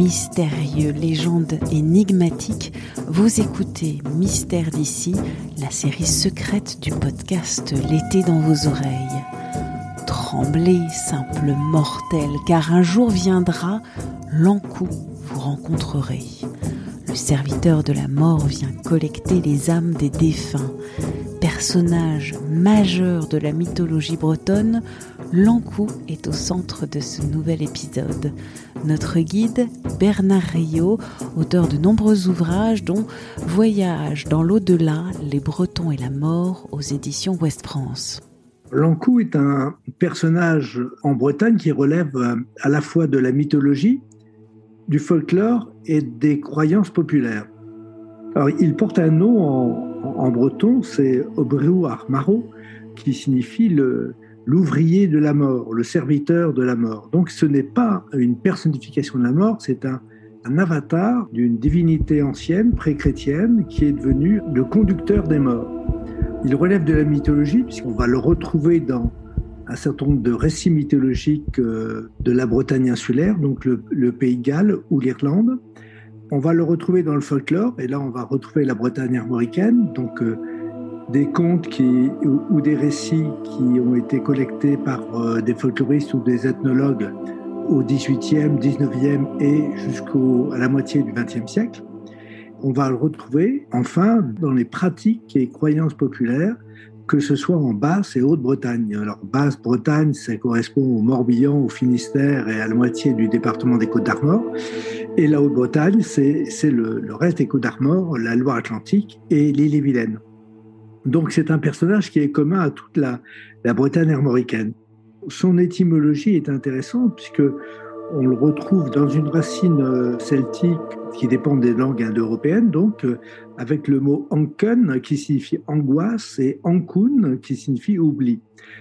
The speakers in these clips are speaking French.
Mystérieux, légendes énigmatiques, vous écoutez Mystère d'ici, la série secrète du podcast L'été dans vos oreilles. Tremblez, simple mortel, car un jour viendra, l'encou vous rencontrerez. Le serviteur de la mort vient collecter les âmes des défunts. Personnage majeur de la mythologie bretonne, l'encou est au centre de ce nouvel épisode. Notre guide, Bernard Rio, auteur de nombreux ouvrages dont Voyage dans l'au-delà, les Bretons et la mort aux éditions Ouest France. L'encou est un personnage en Bretagne qui relève euh, à la fois de la mythologie, du folklore et des croyances populaires. Alors, il porte un nom en, breton, c'est Obreu Armaro, qui signifie l'ouvrier de la mort, le serviteur de la mort. Donc ce n'est pas une personnification de la mort, c'est un, avatar d'une divinité ancienne, pré-chrétienne, qui est devenu le conducteur des morts. Il relève de la mythologie, puisqu'on va le retrouver dans un certain nombre de récits mythologiques euh, de la Bretagne insulaire, donc le, Pays de Galles ou l'Irlande. On va le retrouver dans le folklore, et là on va retrouver la Bretagne armoricaine, donc euh, des contes ou, des récits qui ont été collectés par euh, des folkloristes ou des ethnologues au XVIIIe, XIXe et jusqu'à la moitié du XXe siècle. On va le retrouver enfin dans les pratiques et croyances populaires que ce soit en Basse et Haute-Bretagne. Alors, Basse-Bretagne, ça correspond au Morbihan, au Finistère et à la moitié du département des Côtes-d'Armor. Et la Haute-Bretagne, c'est le, reste des Côtes-d'Armor, la Loire-Atlantique et l'île-et-Vilaine. Donc, c'est un personnage qui est commun à toute la, la Bretagne armoricaine. Son étymologie est intéressante puisque on le retrouve dans une racine euh, celtique qui dépend des langues indo-européennes, donc euh, avec le mot anken qui signifie angoisse et ankun qui signifie oubli.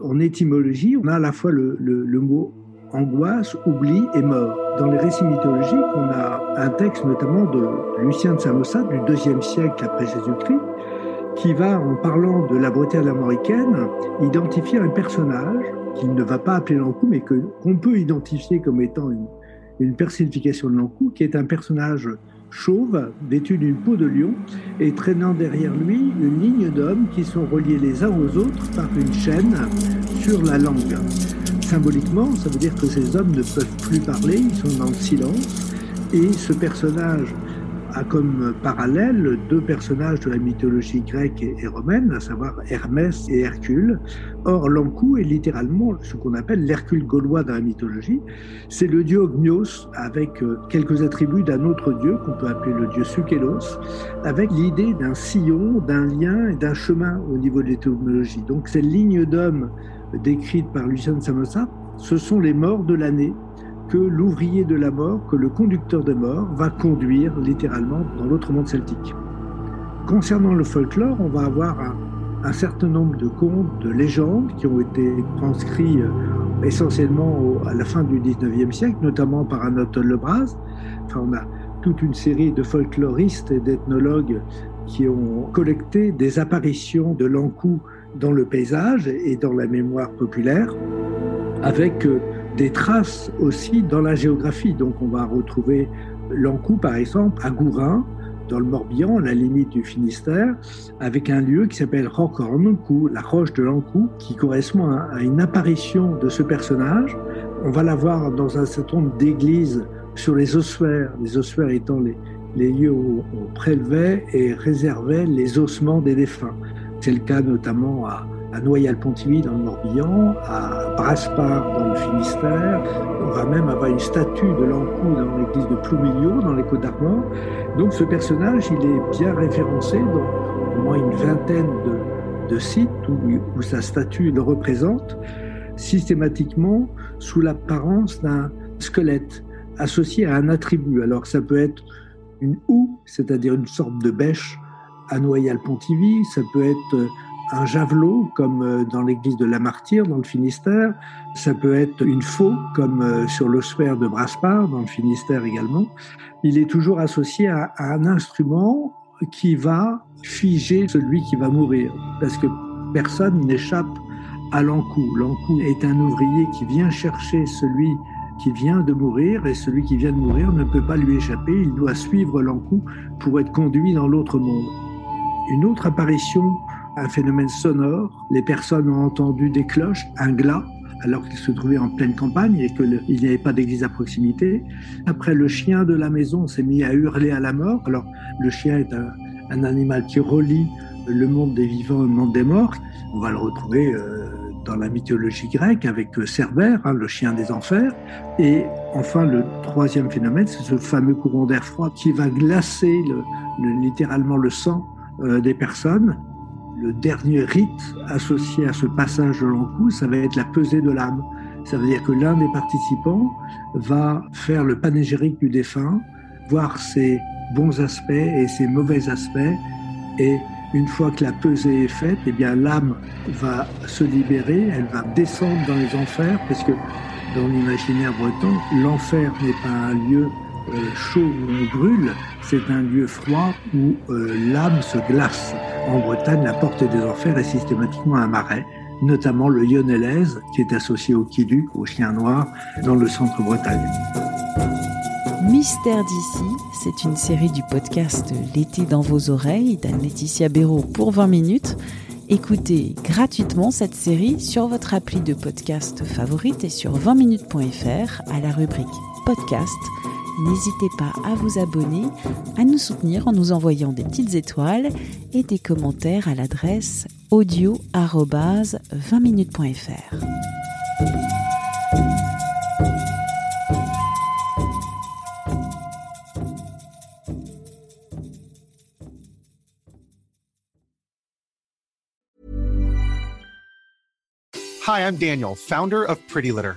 En étymologie, on a à la fois le, mot angoisse, oubli et mort. Dans les récits mythologiques, on a un texte notamment de Lucien de Samosat du deuxième siècle après Jésus-Christ, qui va, en parlant de la Bretagne américaine, identifier un personnage qu'il ne va pas appeler l'encou, mais qu'on peut identifier comme étant une, une personnification de l'encou, qui est un personnage chauve, vêtu d'une peau de lion, et traînant derrière lui une ligne d'hommes qui sont reliés les uns aux autres par une chaîne sur la langue. Symboliquement, ça veut dire que ces hommes ne peuvent plus parler, ils sont dans le silence, et ce personnage a comme parallèle deux personnages de la mythologie grecque et romaine, à savoir Hermès et Hercule. Or, l'Ankou est littéralement ce qu'on appelle l'Hercule gaulois dans la mythologie. C'est le dieu Ognios avec euh, quelques attributs d'un autre dieu qu'on peut appeler le dieu Sukelos, avec l'idée d'un sillon, d'un lien et d'un chemin au niveau de l'étymologie. Donc, cette ligne d'hommes décrite par Lucien Samosat, ce sont les morts de l'année que l'ouvrier de la mort, que le conducteur de mort va conduire littéralement dans l'autre monde celtique. Concernant le folklore, on va avoir un, certain nombre de contes, de légendes qui ont été transcrits euh, essentiellement à la fin du 19e siècle, notamment par Anatole Lebras. Enfin, on a toute une série de folkloristes et d'ethnologues qui ont collecté des apparitions de l'encou dans le paysage et dans la mémoire populaire, avec euh, des traces aussi dans la géographie. Donc on va retrouver l'Ancou, par exemple, à Gourin, dans le Morbihan, à la limite du Finistère, avec un lieu qui s'appelle Rocornoucou, la roche de l'Ancou, qui correspond à une apparition de ce personnage. On va la voir dans un certain nombre d'églises sur les ossuaires, les ossuaires étant les, les lieux où on prélevait et réservait les ossements des défunts. C'est le cas notamment à, à Noyal-Pontivy dans le Morbihan, à Braspar dans le Finistère. On va même avoir une statue de l'Ancou dans l'église de Ploumilio, dans les Côtes d'Armor. Donc ce personnage, il est bien référencé dans au moins une vingtaine de, de site où, sa statue le représente, systématiquement sous l'apparence d'un squelette associé à un attribut. Alors ça peut être une houe, c'est-à-dire une sorte de bêche à Noyal-Pontivy, ça peut être un javelot, comme euh, dans l'église de la Martyre, dans le Finistère. Ça peut être une faux, comme euh, sur l'ossuaire de Braspar, dans le Finistère également. Il est toujours associé à, un instrument qui va figer celui qui va mourir, parce que personne n'échappe à l'encou. L'encou est un ouvrier qui vient chercher celui qui vient de mourir et celui qui vient de mourir ne peut pas lui échapper, il doit suivre l'encou pour être conduit dans l'autre monde. Une autre apparition un phénomène sonore. Les personnes ont entendu des cloches, un glas, alors qu'ils se trouvaient en pleine campagne et qu'il n'y avait pas d'église à proximité. Après, le chien de la maison s'est mis à hurler à la mort. Alors, le chien est un, animal qui relie le monde des vivants le monde des morts. On va le retrouver euh, dans la mythologie grecque avec euh, Cerbère, hein, le chien des enfers. Et enfin, le troisième phénomène, c'est ce fameux courant d'air froid qui va glacer littéralement le sang euh, des personnes le dernier rite associé à ce passage de l'encou, ça va être la pesée de l'âme. Ça veut dire que l'un des participants va faire le panégyrique du défunt, voir ses bons aspects et ses mauvais aspects, et une fois que la pesée est faite, eh bien l'âme va se libérer, elle va descendre dans les enfers, parce que dans l'imaginaire breton, l'enfer n'est pas un lieu euh, chaud où on brûle, c'est un lieu froid où euh, l'âme se glace. En Bretagne, la porte des enfers est systématiquement un marais, notamment le Yonelaise, qui est associé au Kiduc, au chien noir, dans le centre Bretagne. Mystère d'ici, c'est une série du podcast L'été dans vos oreilles d'Anne-Laetitia Béraud pour 20 minutes. Écoutez gratuitement cette série sur votre appli de podcast favorite et sur 20minutes.fr à la rubrique podcast N'hésitez pas à vous abonner, à nous soutenir en nous envoyant des petites étoiles et des commentaires à l'adresse audio-20minutes.fr. Hi, I'm Daniel, founder of Pretty Litter.